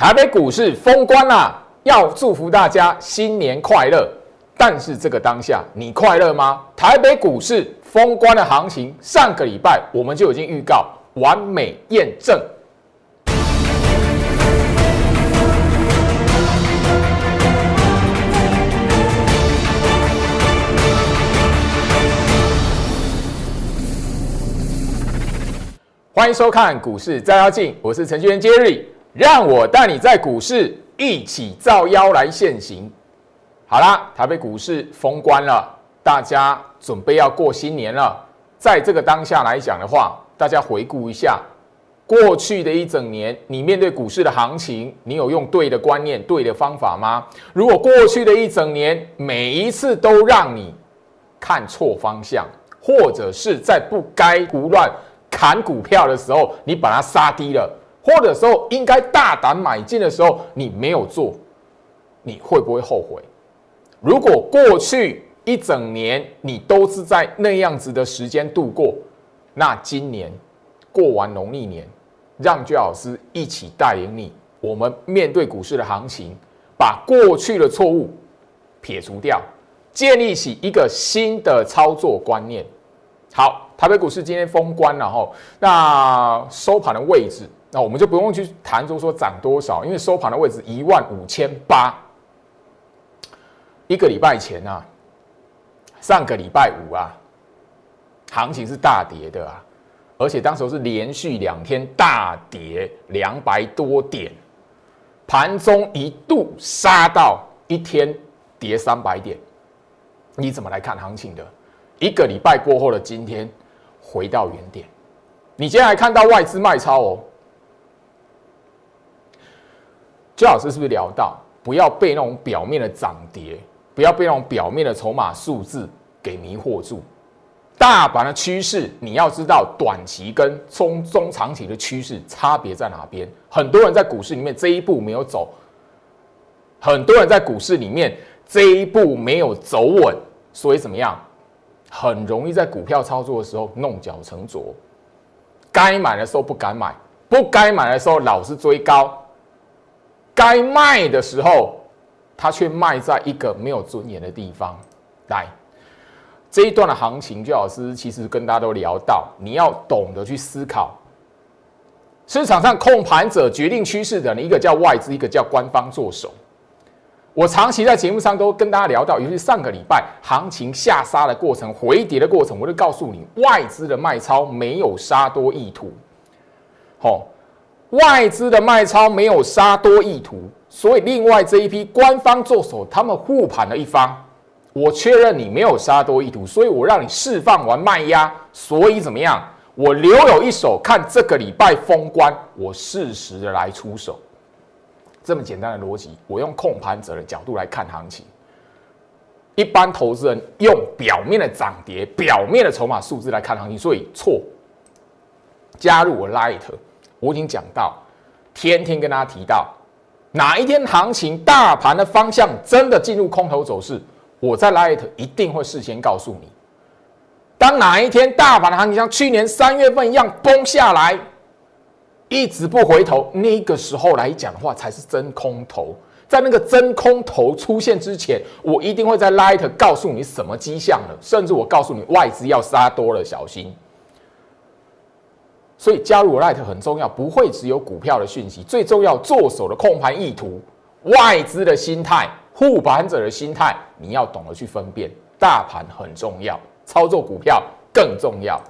台北股市封关啦，要祝福大家新年快乐。但是这个当下，你快乐吗？台北股市封关的行情，上个礼拜我们就已经预告完美验证。欢迎收看股市照妖镜，我是程序员 Jerry，让我带你在股市一起造妖来现行。好啦，台北股市封关了，大家准备要过新年了。在这个当下来讲的话，大家回顾一下过去的一整年，你面对股市的行情，你有用对的观念、对的方法吗？如果过去的一整年每一次都让你看错方向，或者是在不该胡乱。砍股票的时候，你把它杀低了，或者说应该大胆买进的时候，你没有做，你会不会后悔？如果过去一整年你都是在那样子的时间度过，那今年过完农历年，让居老师一起带领你，我们面对股市的行情，把过去的错误撇除掉，建立起一个新的操作观念。好，台北股市今天封关了哈，那收盘的位置，那我们就不用去谈，就说涨多少，因为收盘的位置一万五千八，一个礼拜前啊，上个礼拜五啊，行情是大跌的啊，而且当时是连续两天大跌两百多点，盘中一度杀到一天跌三百点，你怎么来看行情的？一个礼拜过后的今天，回到原点。你接下来看到外资卖超哦。周老师是不是聊到，不要被那种表面的涨跌，不要被那种表面的筹码数字给迷惑住。大盘的趋势，你要知道短期跟中中长期的趋势差别在哪边。很多人在股市里面这一步没有走，很多人在股市里面这一步没有走稳，所以怎么样？很容易在股票操作的时候弄巧成拙，该买的时候不敢买，不该买的时候老是追高，该卖的时候他却卖在一个没有尊严的地方。来，这一段的行情，最老师其实跟大家都聊到，你要懂得去思考，市场上控盘者决定趋势的，一个叫外资，一个叫官方做手。我长期在节目上都跟大家聊到，尤其上个礼拜行情下杀的过程、回跌的过程，我就告诉你，外资的卖超没有杀多意图。好，外资的卖超没有杀多意图，所以另外这一批官方做手，他们护盘的一方，我确认你没有杀多意图，所以我让你释放完卖压，所以怎么样？我留有一手，看这个礼拜封关，我适时的来出手。这么简单的逻辑，我用控盘者的角度来看行情。一般投资人用表面的涨跌、表面的筹码数字来看行情，所以错。加入我 Light，我已经讲到，天天跟大家提到，哪一天行情大盘的方向真的进入空头走势，我在 Light 一定会事先告诉你。当哪一天大盘的行情像去年三月份一样崩下来。一直不回头，那个时候来讲的话，才是真空头。在那个真空头出现之前，我一定会在 Light 告诉你什么迹象了，甚至我告诉你外资要杀多了，小心。所以加入 Light 很重要，不会只有股票的讯息，最重要做手的控盘意图、外资的心态、护盘者的心态，你要懂得去分辨。大盘很重要，操作股票更重要。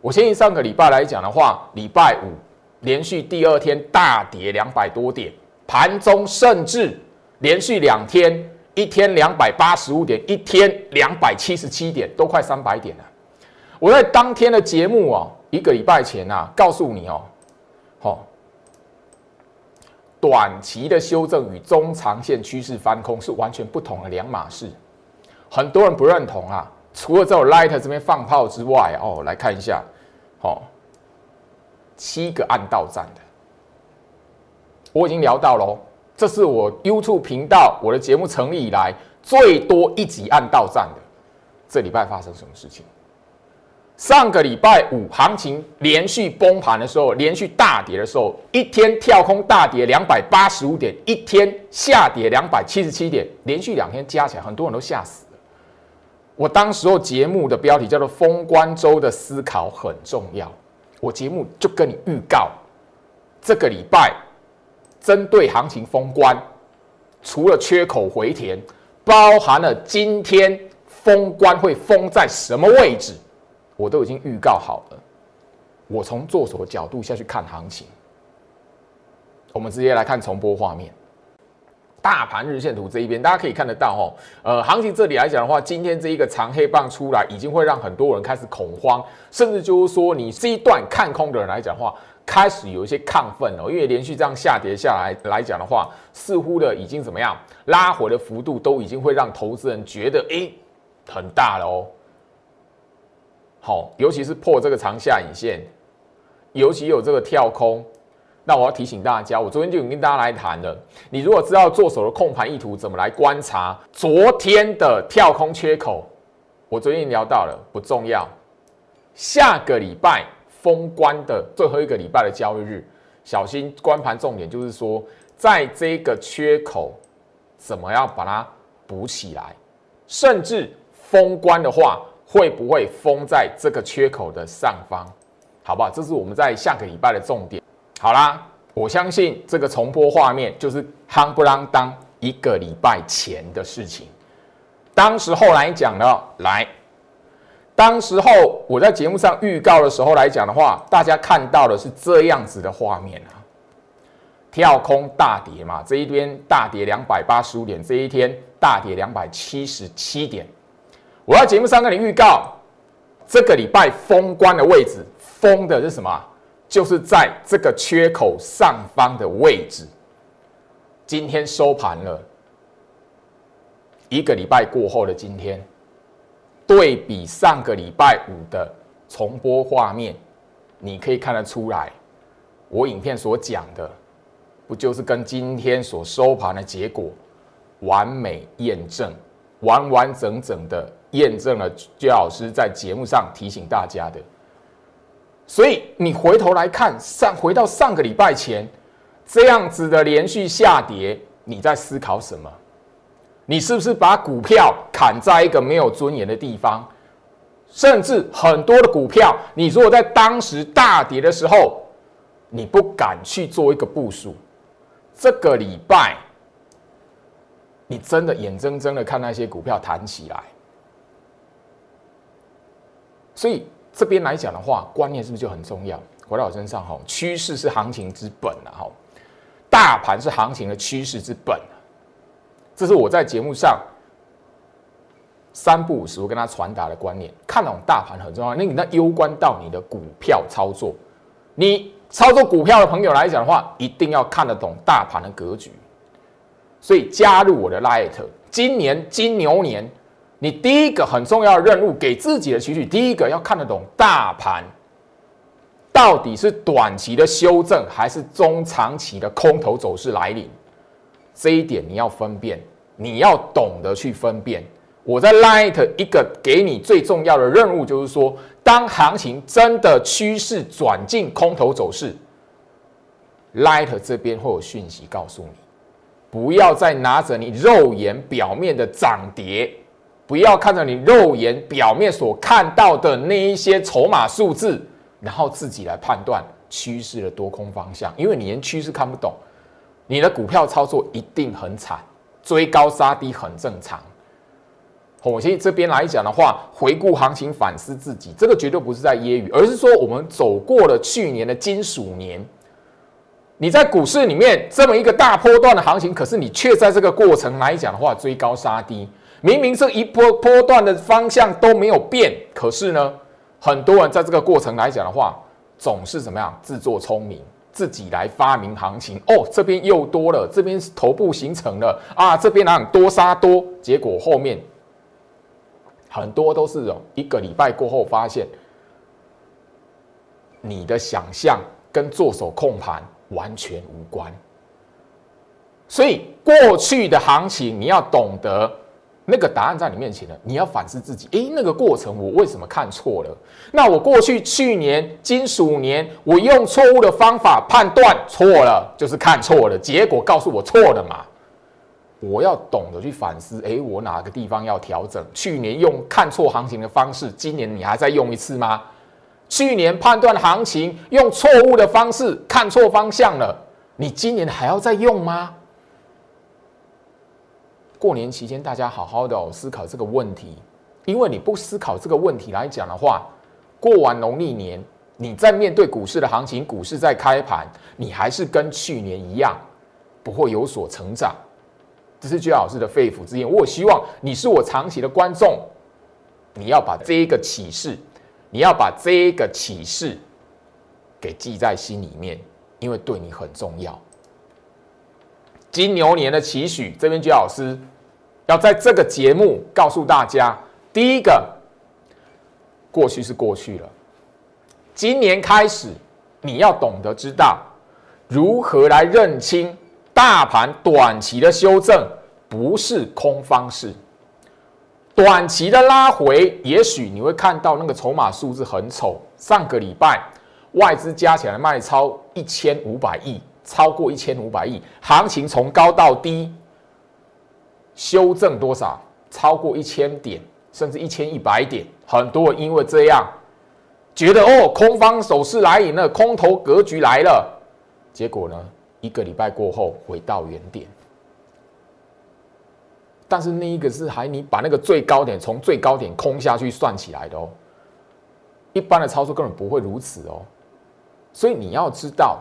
我相信上个礼拜来讲的话，礼拜五。连续第二天大跌两百多点，盘中甚至连续两天，一天两百八十五点，一天两百七十七点，都快三百点了。我在当天的节目哦，一个礼拜前啊，告诉你哦，好，短期的修正与中长线趋势翻空是完全不同的两码事。很多人不认同啊，除了在我 Light 这边放炮之外哦，来看一下，好。七个暗道站的，我已经聊到喽。这是我 YouTube 频道我的节目成立以来最多一集暗道站的。这礼拜发生什么事情？上个礼拜五行情连续崩盘的时候，连续大跌的时候，一天跳空大跌两百八十五点，一天下跌两百七十七点，连续两天加起来，很多人都吓死了。我当时候节目的标题叫做“封关周的思考很重要”，我节目就跟你预告，这个礼拜针对行情封关，除了缺口回填，包含了今天封关会封在什么位置。我都已经预告好了，我从做手的角度下去看行情。我们直接来看重播画面，大盘日线图这一边，大家可以看得到哦。呃，行情这里来讲的话，今天这一个长黑棒出来，已经会让很多人开始恐慌，甚至就是说，你这一段看空的人来讲的话，开始有一些亢奋了，因为连续这样下跌下来来讲的话，似乎的已经怎么样，拉回的幅度都已经会让投资人觉得，哎，很大了哦。好，尤其是破这个长下影线，尤其有这个跳空，那我要提醒大家，我昨天就已经跟大家来谈了。你如果知道做手的控盘意图，怎么来观察昨天的跳空缺口，我昨天聊到了，不重要。下个礼拜封关的最后一个礼拜的交易日，小心关盘重点就是说，在这个缺口怎么样把它补起来，甚至封关的话。会不会封在这个缺口的上方？好不好？这是我们在下个礼拜的重点。好啦，我相信这个重播画面就是夯不啷当一个礼拜前的事情。当时候来讲呢，来，当时候我在节目上预告的时候来讲的话，大家看到的是这样子的画面啊，跳空大跌嘛，这一边大跌两百八十五点，这一天大跌两百七十七点。我在节目上跟你预告，这个礼拜封关的位置，封的是什么？就是在这个缺口上方的位置。今天收盘了，一个礼拜过后的今天，对比上个礼拜五的重播画面，你可以看得出来，我影片所讲的，不就是跟今天所收盘的结果完美验证，完完整整的。验证了居老师在节目上提醒大家的，所以你回头来看上回到上个礼拜前这样子的连续下跌，你在思考什么？你是不是把股票砍在一个没有尊严的地方？甚至很多的股票，你如果在当时大跌的时候，你不敢去做一个部署，这个礼拜你真的眼睁睁的看那些股票弹起来。所以这边来讲的话，观念是不是就很重要？回到我身上哈，趋势是行情之本啊，哈，大盘是行情的趋势之本这是我在节目上三不五时我跟他传达的观念。看懂大盘很重要，那你那攸关到你的股票操作。你操作股票的朋友来讲的话，一定要看得懂大盘的格局。所以加入我的 Light，今年金牛年。你第一个很重要的任务，给自己的期许，第一个要看得懂大盘到底是短期的修正，还是中长期的空头走势来临。这一点你要分辨，你要懂得去分辨。我在 Light 一个给你最重要的任务，就是说，当行情真的趋势转进空头走势，Light 这边会有讯息告诉你，不要再拿着你肉眼表面的涨跌。不要看着你肉眼表面所看到的那一些筹码数字，然后自己来判断趋势的多空方向，因为你连趋势看不懂，你的股票操作一定很惨，追高杀低很正常。我其实这边来讲的话，回顾行情反思自己，这个绝对不是在揶揄，而是说我们走过了去年的金属年，你在股市里面这么一个大波段的行情，可是你却在这个过程来讲的话，追高杀低。明明这一波波段的方向都没有变，可是呢，很多人在这个过程来讲的话，总是怎么样自作聪明，自己来发明行情。哦，这边又多了，这边头部形成了啊，这边哪多杀多，结果后面很多都是哦，一个礼拜过后发现，你的想象跟做手控盘完全无关。所以过去的行情，你要懂得。那个答案在你面前了，你要反思自己。诶，那个过程我为什么看错了？那我过去去年金属年，我用错误的方法判断错了，就是看错了，结果告诉我错了嘛。我要懂得去反思，诶，我哪个地方要调整？去年用看错行情的方式，今年你还在用一次吗？去年判断行情用错误的方式看错方向了，你今年还要再用吗？过年期间，大家好好的思考这个问题，因为你不思考这个问题来讲的话，过完农历年，你在面对股市的行情，股市在开盘，你还是跟去年一样，不会有所成长。这是居老师的肺腑之言。我希望你是我长期的观众，你要把这一个启示，你要把这一个启示给记在心里面，因为对你很重要。金牛年的期许，这边居老师。要在这个节目告诉大家，第一个，过去是过去了，今年开始你要懂得知道如何来认清大盘短期的修正不是空方式，短期的拉回，也许你会看到那个筹码数字很丑。上个礼拜外资加起来卖超一千五百亿，超过一千五百亿，行情从高到低。修正多少？超过一千点，甚至一千一百点。很多人因为这样，觉得哦，空方手势来临了，空头格局来了。结果呢，一个礼拜过后回到原点。但是那一个是还你把那个最高点从最高点空下去算起来的哦。一般的操作根本不会如此哦。所以你要知道。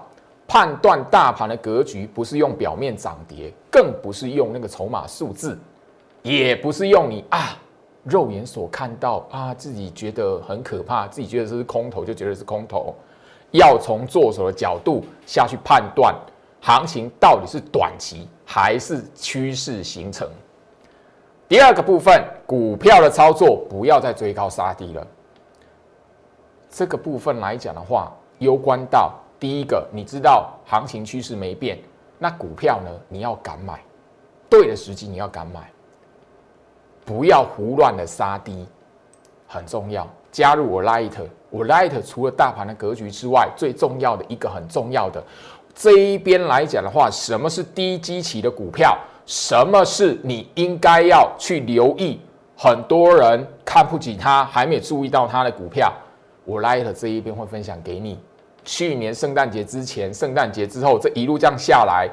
判断大盘的格局，不是用表面涨跌，更不是用那个筹码数字，也不是用你啊肉眼所看到啊自己觉得很可怕，自己觉得是空头就觉得是空头，要从做手的角度下去判断行情到底是短期还是趋势形成。第二个部分，股票的操作不要再追高杀低了。这个部分来讲的话，攸关到。第一个，你知道行情趋势没变，那股票呢？你要敢买，对的时机你要敢买，不要胡乱的杀低，很重要。加入我 Light，我 Light 除了大盘的格局之外，最重要的一个很重要的这一边来讲的话，什么是低基期的股票？什么是你应该要去留意？很多人看不起它，还没有注意到它的股票，我 Light 这一边会分享给你。去年圣诞节之前，圣诞节之后，这一路这样下来，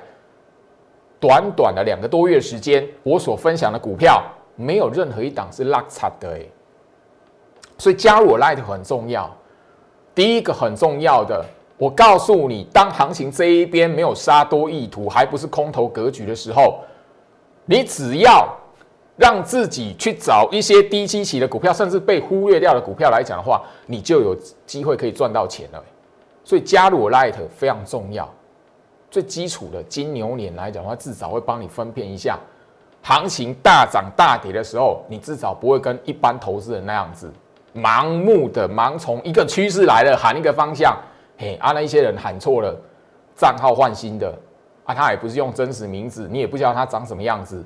短短的两个多月时间，我所分享的股票没有任何一档是落差的哎。所以加入我 Light 很重要。第一个很重要的，我告诉你，当行情这一边没有杀多意图，还不是空头格局的时候，你只要让自己去找一些低基期的股票，甚至被忽略掉的股票来讲的话，你就有机会可以赚到钱了。所以加入我 Light 非常重要，最基础的金牛年来讲的话，至少会帮你分辨一下，行情大涨大跌的时候，你至少不会跟一般投资人那样子盲目的盲从一个趋势来了喊一个方向，嘿啊那一些人喊错了账号换新的。啊，他也不是用真实名字，你也不知道他长什么样子。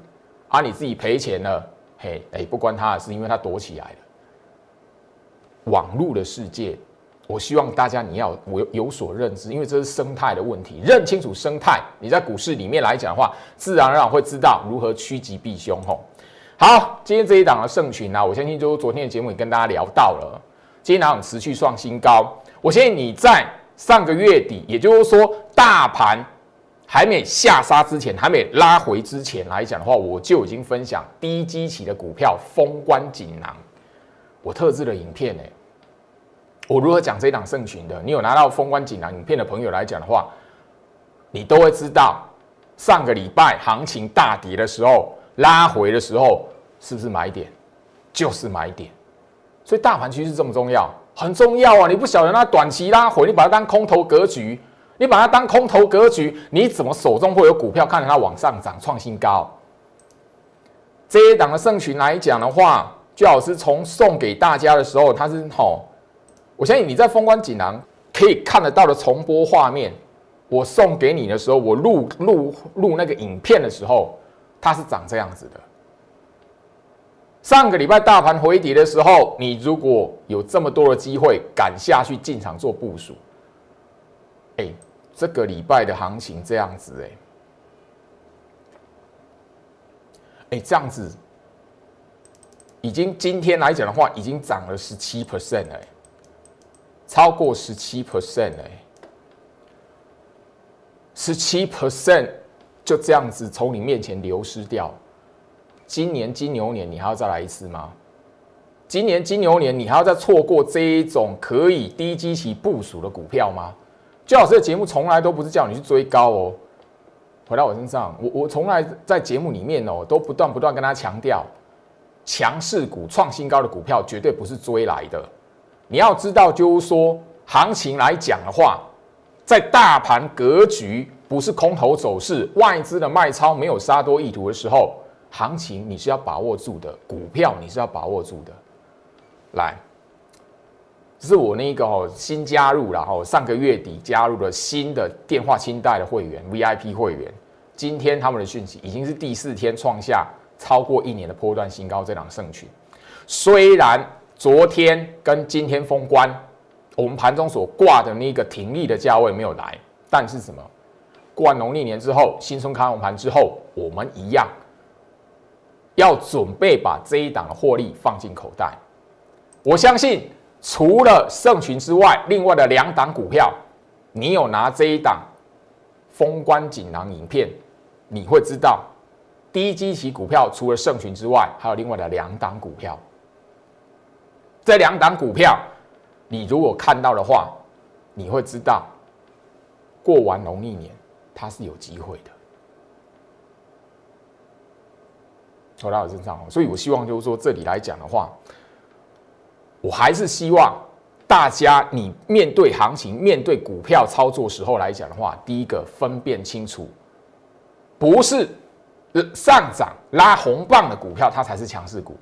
啊，你自己赔钱了，嘿哎不关他的事，因为他躲起来了，网络的世界。我希望大家你要我有所认知，因为这是生态的问题，认清楚生态，你在股市里面来讲的话，自然而然会知道如何趋吉避凶。吼，好，今天这一档的盛群呢，我相信就昨天的节目也跟大家聊到了，今天档持续创新高。我相信你在上个月底，也就是说大盘还没下杀之前，还没拉回之前来讲的话，我就已经分享低基期的股票封关锦囊，我特制的影片呢。我如何讲这一档圣群的？你有拿到封关锦囊影片的朋友来讲的话，你都会知道，上个礼拜行情大跌的时候，拉回的时候，是不是买点？就是买点。所以大盘趋势这么重要，很重要啊！你不晓得那短期拉回，你把它当空头格局，你把它当空头格局，你怎么手中会有股票看着它往上涨创新高？这一档的圣群来讲的话，最好是从送给大家的时候，它是吼。我相信你在封关锦囊可以看得到的重播画面，我送给你的时候，我录录录那个影片的时候，它是长这样子的。上个礼拜大盘回跌的时候，你如果有这么多的机会，敢下去进场做部署，哎，这个礼拜的行情这样子，哎，哎，这样子，已经今天来讲的话，已经涨了十七 percent 哎，超过十七 percent 哎，十七 percent 就这样子从你面前流失掉。今年金牛年，你还要再来一次吗？今年金牛年，你还要再错过这一种可以低基期部署的股票吗？最老师的节目从来都不是叫你去追高哦。回到我身上，我我从来在节目里面哦，都不断不断跟他强调，强势股创新高的股票绝对不是追来的。你要知道，就是说行情来讲的话，在大盘格局不是空头走势，外资的卖超没有杀多意图的时候。行情你是要把握住的，股票你是要把握住的。来，这是我那个哦新加入了哦上个月底加入了新的电话清贷的会员 VIP 会员，今天他们的讯息已经是第四天创下超过一年的波段新高，这档胜群。虽然昨天跟今天封关，我们盘中所挂的那个停利的价位没有来，但是什么？过完农历年之后，新春开红盘之后，我们一样。要准备把这一档的获利放进口袋。我相信，除了盛群之外，另外的两档股票，你有拿这一档封关锦囊影片，你会知道，低基期股票除了盛群之外，还有另外的两档股票。这两档股票，你如果看到的话，你会知道，过完农历年，它是有机会的。投到我身上所以我希望就是说，这里来讲的话，我还是希望大家你面对行情、面对股票操作时候来讲的话，第一个分辨清楚，不是上涨拉红棒的股票它才是强势股，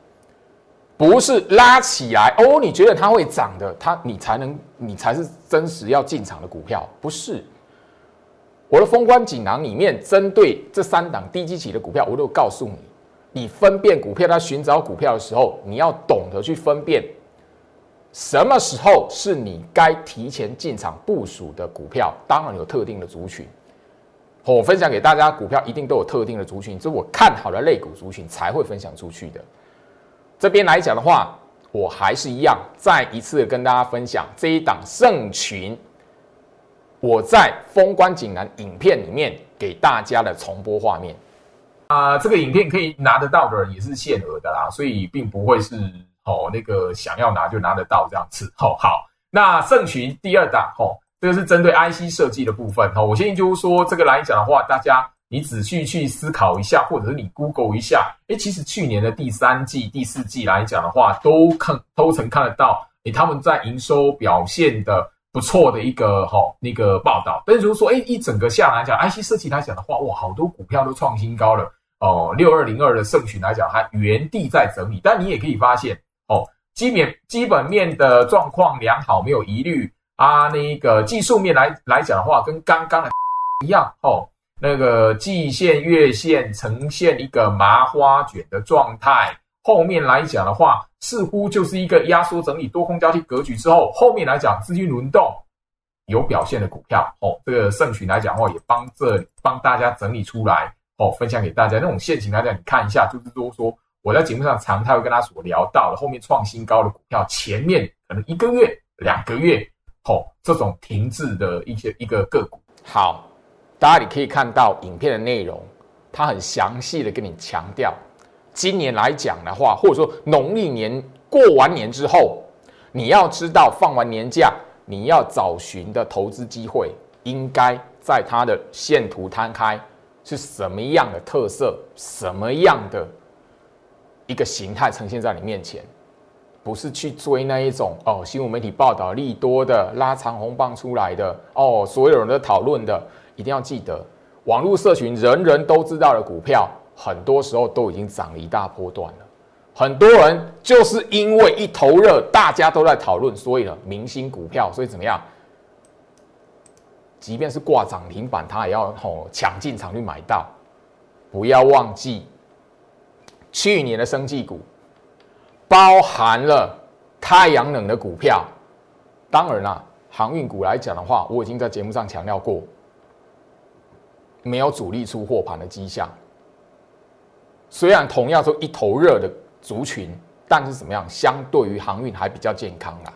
不是拉起来哦，你觉得它会涨的，它你才能你才是真实要进场的股票，不是。我的封关锦囊里面针对这三档低基期的股票，我都告诉你。你分辨股票，他寻找股票的时候，你要懂得去分辨，什么时候是你该提前进场部署的股票。当然有特定的族群，我分享给大家，股票一定都有特定的族群，这是我看好的类股族群才会分享出去的。这边来讲的话，我还是一样，再一次跟大家分享这一档盛群，我在封关锦囊影片里面给大家的重播画面。啊，这个影片可以拿得到的也是限额的啦，所以并不会是哦那个想要拿就拿得到这样子。哦，好，那盛群第二档，哦，这个是针对 IC 设计的部分。哦，我建议就是说，这个来讲的话，大家你仔细去思考一下，或者是你 Google 一下，哎，其实去年的第三季、第四季来讲的话，都看都曾看得到，哎，他们在营收表现的。不错的一个哈那个报道，但是如果说哎一整个下来讲，IC 设计来讲的话，哇，好多股票都创新高了哦。六二零二的盛群来讲，还原地在整理，但你也可以发现哦，基面基本面的状况良好，没有疑虑啊。那个技术面来来讲的话，跟刚刚的 一样哦，那个季线、月线呈现一个麻花卷的状态。后面来讲的话，似乎就是一个压缩整理、多空交替格局之后，后面来讲资金轮动有表现的股票哦。这个盛群来讲的话，也帮这帮大家整理出来哦，分享给大家。那种现情来讲，你看一下，就是说说我在节目上常态会跟他所聊到的，后面创新高的股票，前面可能一个月、两个月哦，这种停滞的一些一个个股。好，大家你可以看到影片的内容，它很详细的跟你强调。今年来讲的话，或者说农历年过完年之后，你要知道放完年假，你要找寻的投资机会，应该在它的线图摊开是什么样的特色，什么样的一个形态呈现在你面前，不是去追那一种哦，新闻媒体报道利多的拉长红棒出来的哦，所有人都讨论的，一定要记得，网络社群人人都知道的股票。很多时候都已经涨了一大波段了，很多人就是因为一头热，大家都在讨论，所以呢，明星股票，所以怎么样？即便是挂涨停板，他也要吼抢进场去买到。不要忘记，去年的生技股包含了太阳能的股票。当然啦，航运股来讲的话，我已经在节目上强调过，没有主力出货盘的迹象。虽然同样说一头热的族群，但是怎么样？相对于航运还比较健康啦，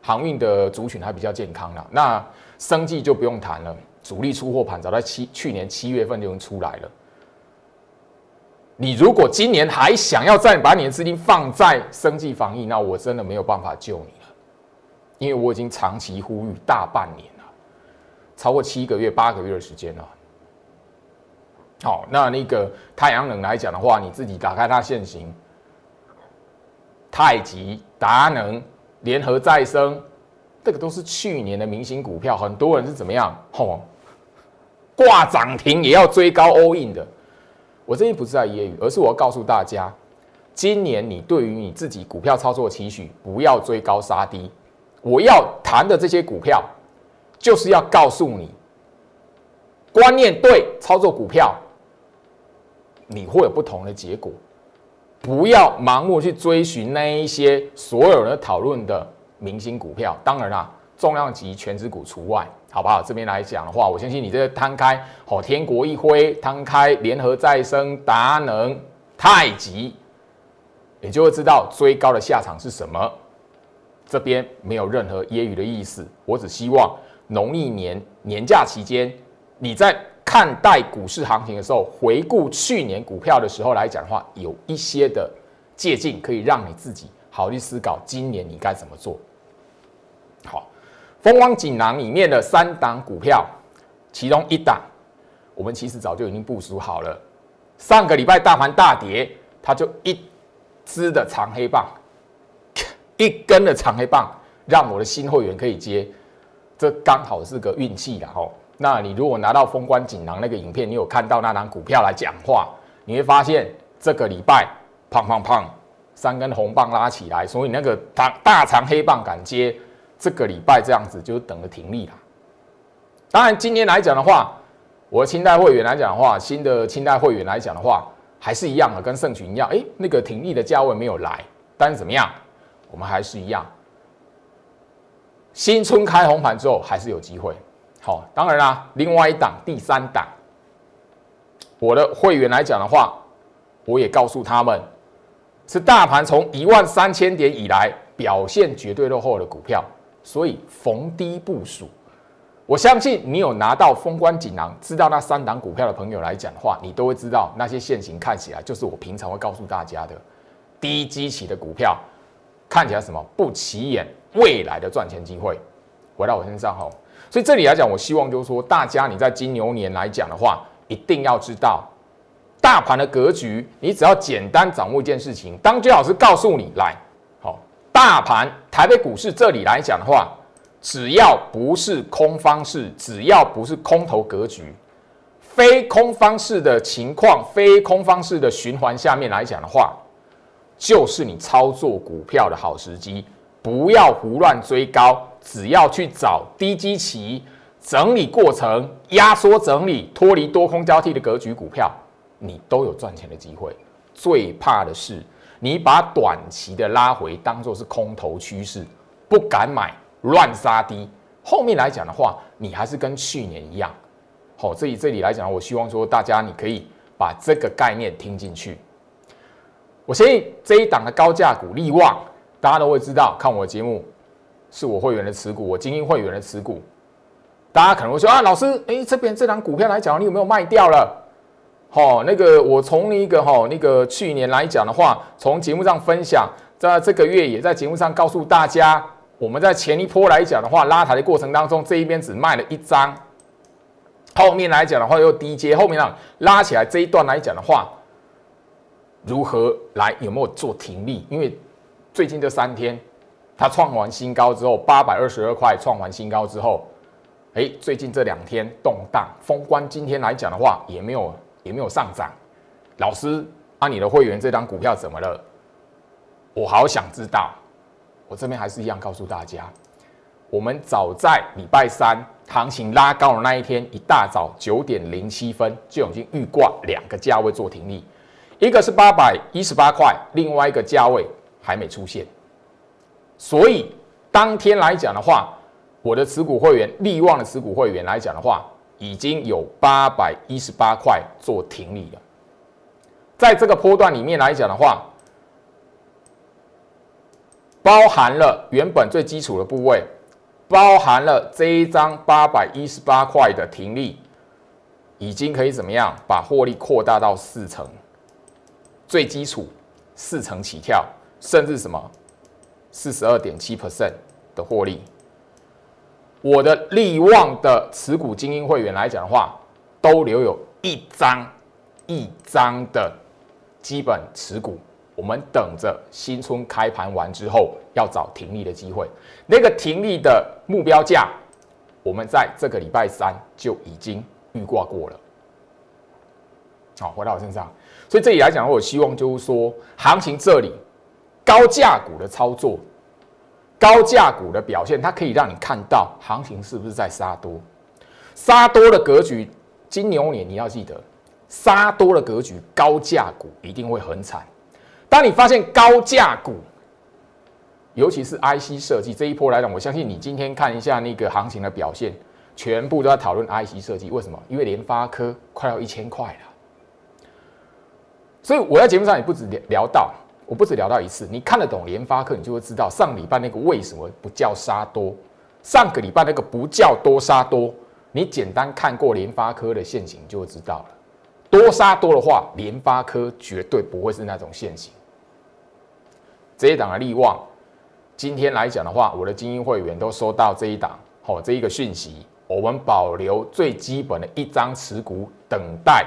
航运的族群还比较健康啦。那生计就不用谈了，主力出货盘早在七去年七月份就已经出来了。你如果今年还想要再把你的资金放在生计防疫，那我真的没有办法救你了，因为我已经长期呼吁大半年了，超过七个月、八个月的时间了。好，那那个太阳能来讲的话，你自己打开它现行，太极、达能、联合再生，这个都是去年的明星股票，很多人是怎么样？吼，挂涨停也要追高 all in 的。我这边不是在揶揄，而是我要告诉大家，今年你对于你自己股票操作的期许，不要追高杀低。我要谈的这些股票，就是要告诉你，观念对，操作股票。你会有不同的结果，不要盲目去追寻那一些所有人讨论的明星股票。当然啦，重量级全指股除外，好不好？这边来讲的话，我相信你这个摊开，哦，天国一辉，摊开联合再生、达能、太极，你就会知道追高的下场是什么。这边没有任何揶揄的意思，我只希望农历年年假期间你在。看待股市行情的时候，回顾去年股票的时候来讲的话，有一些的借鉴，可以让你自己好去思考今年你该怎么做。好，风光锦囊里面的三档股票，其中一档，我们其实早就已经部署好了。上个礼拜大盘大跌，它就一支的长黑棒，一根的长黑棒，让我的新会员可以接，这刚好是个运气的哦。那你如果拿到封关锦囊那个影片，你有看到那张股票来讲话，你会发现这个礼拜胖胖胖三根红棒拉起来，所以那个大大长黑棒敢接，这个礼拜这样子就等着停利了。当然今天来讲的话，我的清代会员来讲的话，新的清代会员来讲的话，还是一样的，跟盛群一样，哎，那个停利的价位没有来，但是怎么样，我们还是一样，新春开红盘之后还是有机会。好，当然啦，另外一档、第三档，我的会员来讲的话，我也告诉他们，是大盘从一万三千点以来表现绝对落后的股票，所以逢低部署。我相信你有拿到封关锦囊，知道那三档股票的朋友来讲的话，你都会知道那些现形看起来就是我平常会告诉大家的低基期的股票，看起来什么不起眼，未来的赚钱机会回到我身上后。所以这里来讲，我希望就是说，大家你在金牛年来讲的话，一定要知道大盘的格局。你只要简单掌握一件事情，当最老师告诉你来，好，大盘台北股市这里来讲的话，只要不是空方式，只要不是空头格局，非空方式的情况，非空方式的循环下面来讲的话，就是你操作股票的好时机，不要胡乱追高。只要去找低基期整理过程、压缩整理、脱离多空交替的格局股票，你都有赚钱的机会。最怕的是你把短期的拉回当做是空头趋势，不敢买，乱杀低。后面来讲的话，你还是跟去年一样。好，这里这里来讲，我希望说大家你可以把这个概念听进去。我相信这一档的高价股利旺，大家都会知道，看我的节目。是我会员的持股，我精英会员的持股。大家可能会说啊，老师，哎，这边这档股票来讲，你有没有卖掉了？好，那个我从那个哈那个去年来讲的话，从节目上分享，在这个月也在节目上告诉大家，我们在前一波来讲的话，拉抬的过程当中，这一边只卖了一张，后面来讲的话又低阶，后面让拉起来这一段来讲的话，如何来有没有做停利？因为最近这三天。它创完新高之后，八百二十二块创完新高之后，哎，最近这两天动荡，封关今天来讲的话，也没有也没有上涨。老师，啊，你的会员这张股票怎么了？我好想知道。我这边还是一样告诉大家，我们早在礼拜三行情拉高的那一天，一大早九点零七分就已经预挂两个价位做停利，一个是八百一十八块，另外一个价位还没出现，所以当天来讲的话，我的持股会员利旺的持股会员来讲的话，已经有八百一十八块做停利了。在这个波段里面来讲的话，包含了原本最基础的部位，包含了这一张八百一十八块的停利，已经可以怎么样把获利扩大到四成，最基础四成起跳，甚至什么四十二点七 percent 的获利。我的利旺的持股精英会员来讲的话，都留有一张一张的基本持股。我们等着新春开盘完之后，要找停利的机会。那个停利的目标价，我们在这个礼拜三就已经预挂过了。好，回到我身上，所以这里来讲，我希望就是说，行情这里高价股的操作，高价股的表现，它可以让你看到行情是不是在杀多。杀多的格局，金牛年你要记得，杀多的格局，高价股一定会很惨。当你发现高价股，尤其是 IC 设计这一波来讲，我相信你今天看一下那个行情的表现，全部都在讨论 IC 设计。为什么？因为联发科快要一千块了。所以我在节目上也不止聊到，我不止聊到一次。你看得懂联发科，你就会知道上礼拜那个为什么不叫杀多，上个礼拜那个不叫多杀多。你简单看过联发科的现形，就知道了。多杀多的话，联发科绝对不会是那种现形。这一档的利旺，今天来讲的话，我的精英会员都收到这一档，好这一个讯息，我们保留最基本的一张持股，等待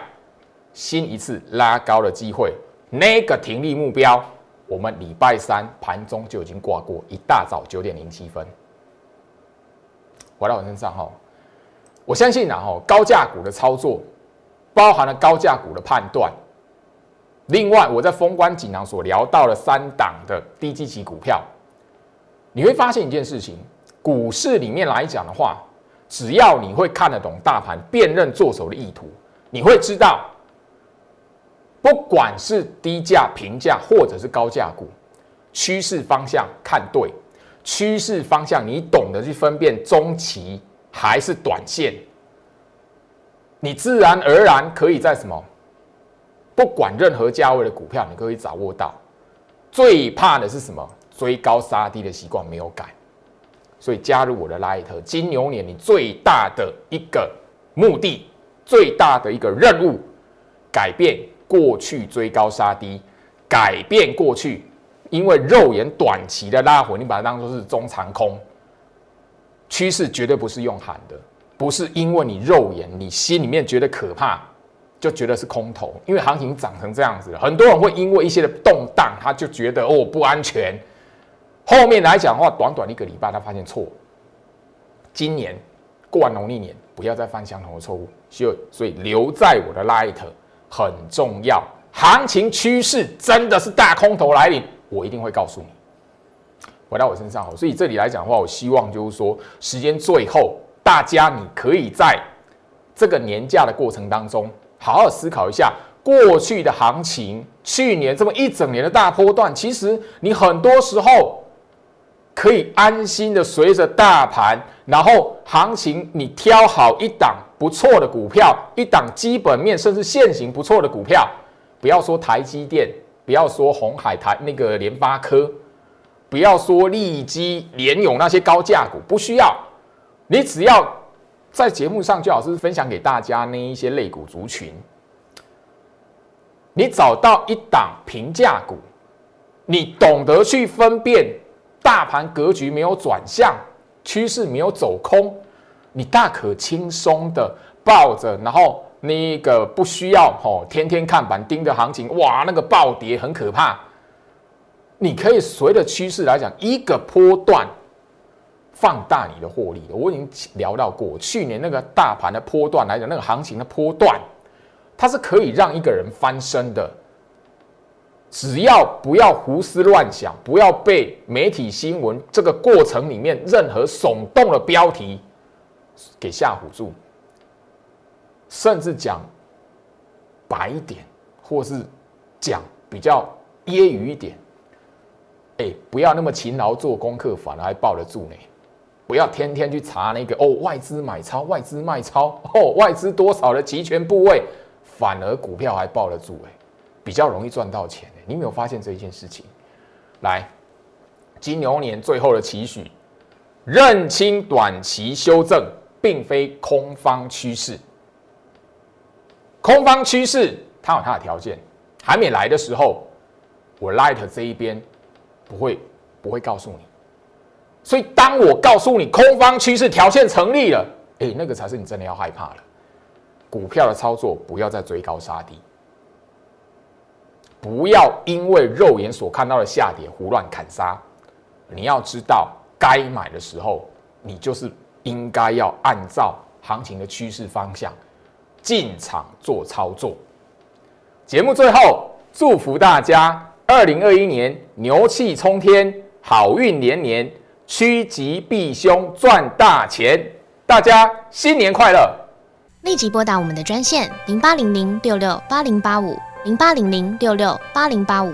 新一次拉高的机会。那个停利目标，我们礼拜三盘中就已经挂过，一大早九点零七分，回到我身上哈，我相信啊哈，高价股的操作，包含了高价股的判断。另外，我在封关锦囊所聊到了三档的低基期股票，你会发现一件事情：股市里面来讲的话，只要你会看得懂大盘，辨认做手的意图，你会知道，不管是低价、平价或者是高价股，趋势方向看对，趋势方向你懂得去分辨中期还是短线，你自然而然可以在什么？不管任何价位的股票，你可以掌握到。最怕的是什么？追高杀低的习惯没有改。所以加入我的 Light，金牛年你最大的一个目的，最大的一个任务，改变过去追高杀低，改变过去因为肉眼短期的拉回，你把它当做是中长空趋势，绝对不是用喊的，不是因为你肉眼你心里面觉得可怕。就觉得是空头，因为行情涨成这样子了，很多人会因为一些的动荡，他就觉得哦不安全。后面来讲的话，短短一个礼拜，他发现错。今年过完农历年，不要再犯相同的错误。就，所以留在我的 light 很重要。行情趋势真的是大空头来临，我一定会告诉你。回到我身上，好所以这里来讲的话，我希望就是说，时间最后，大家你可以在这个年假的过程当中。好好思考一下过去的行情，去年这么一整年的大波段，其实你很多时候可以安心的随着大盘，然后行情你挑好一档不错的股票，一档基本面甚至现行不错的股票，不要说台积电，不要说红海台那个联发科，不要说利基联永那些高价股，不需要，你只要。在节目上，最好是分享给大家那一些类股族群。你找到一档平价股，你懂得去分辨大盘格局没有转向，趋势没有走空，你大可轻松的抱着，然后那个不需要哦，天天看板盯着行情，哇，那个暴跌很可怕。你可以随着趋势来讲，一个波段。放大你的获利，我已经聊到过，去年那个大盘的波段来讲，那个行情的波段，它是可以让一个人翻身的。只要不要胡思乱想，不要被媒体新闻这个过程里面任何耸动的标题给吓唬住，甚至讲白一点，或是讲比较揶揄一点，哎，不要那么勤劳做功课，反而还抱得住呢。不要天天去查那个哦，外资买超、外资卖超哦，外资多少的期权部位，反而股票还抱得住哎，比较容易赚到钱哎。你有没有发现这一件事情？来，金牛年最后的期许，认清短期修正并非空方趋势，空方趋势它有它的条件，还没来的时候，我 Light 这一边不会不会告诉你。所以，当我告诉你空方趋势条件成立了，哎，那个才是你真的要害怕了。股票的操作不要再追高杀低，不要因为肉眼所看到的下跌胡乱砍杀。你要知道，该买的时候，你就是应该要按照行情的趋势方向进场做操作。节目最后，祝福大家二零二一年牛气冲天，好运连连。趋吉避凶，赚大钱！大家新年快乐！立即拨打我们的专线零八零零六六八零八五零八零零六六八零八五